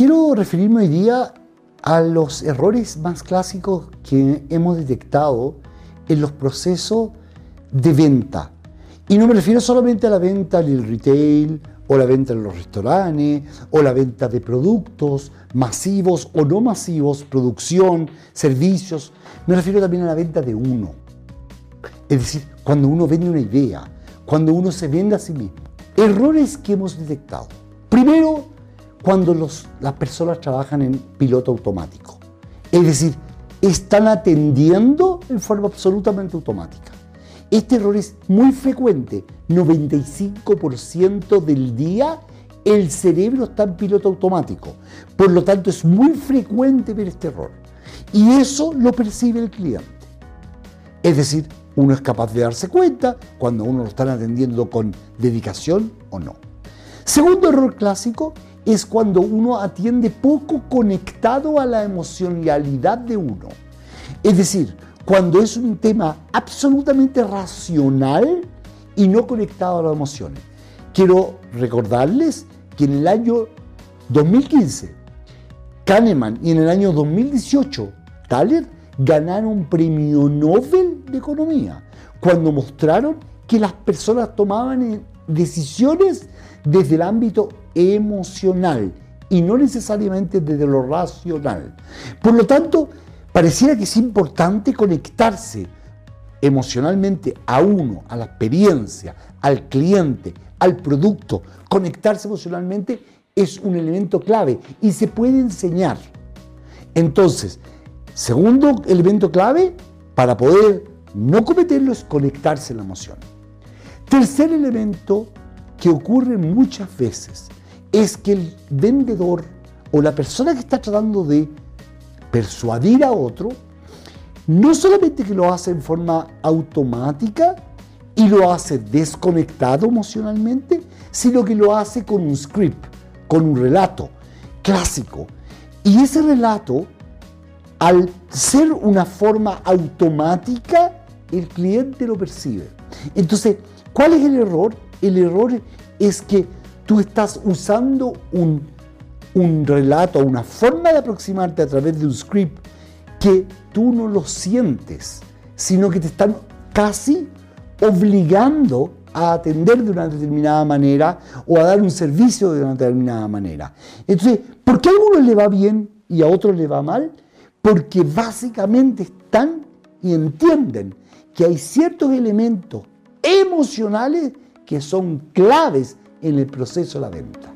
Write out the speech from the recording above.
quiero referirme hoy día a los errores más clásicos que hemos detectado en los procesos de venta. Y no me refiero solamente a la venta en el retail o la venta en los restaurantes o la venta de productos masivos o no masivos, producción, servicios. Me refiero también a la venta de uno. Es decir, cuando uno vende una idea, cuando uno se vende a sí mismo. Errores que hemos detectado. Primero, cuando las personas trabajan en piloto automático. Es decir, están atendiendo en forma absolutamente automática. Este error es muy frecuente. 95% del día el cerebro está en piloto automático. Por lo tanto, es muy frecuente ver este error. Y eso lo percibe el cliente. Es decir, uno es capaz de darse cuenta cuando uno lo está atendiendo con dedicación o no. Segundo error clásico es cuando uno atiende poco conectado a la emocionalidad de uno. Es decir, cuando es un tema absolutamente racional y no conectado a las emociones. Quiero recordarles que en el año 2015, Kahneman y en el año 2018, Thaler ganaron premio Nobel de Economía cuando mostraron que las personas tomaban decisiones desde el ámbito emocional y no necesariamente desde lo racional. Por lo tanto, pareciera que es importante conectarse emocionalmente a uno, a la experiencia, al cliente, al producto. Conectarse emocionalmente es un elemento clave y se puede enseñar. Entonces, segundo elemento clave para poder no cometerlo es conectarse a la emoción. Tercer elemento que ocurre muchas veces es que el vendedor o la persona que está tratando de persuadir a otro, no solamente que lo hace en forma automática y lo hace desconectado emocionalmente, sino que lo hace con un script, con un relato clásico. Y ese relato, al ser una forma automática, el cliente lo percibe. Entonces, ¿cuál es el error? El error es que tú estás usando un, relato, una forma de aproximarte a través de un script que tú no lo sientes, sino que te están casi obligando a atender de una determinada manera o a dar un servicio de una determinada manera. Entonces, ¿por qué a algunos le va bien y a otros le va mal? Porque básicamente están y entienden que hay ciertos elementos emocionales que son claves en el proceso de la venta.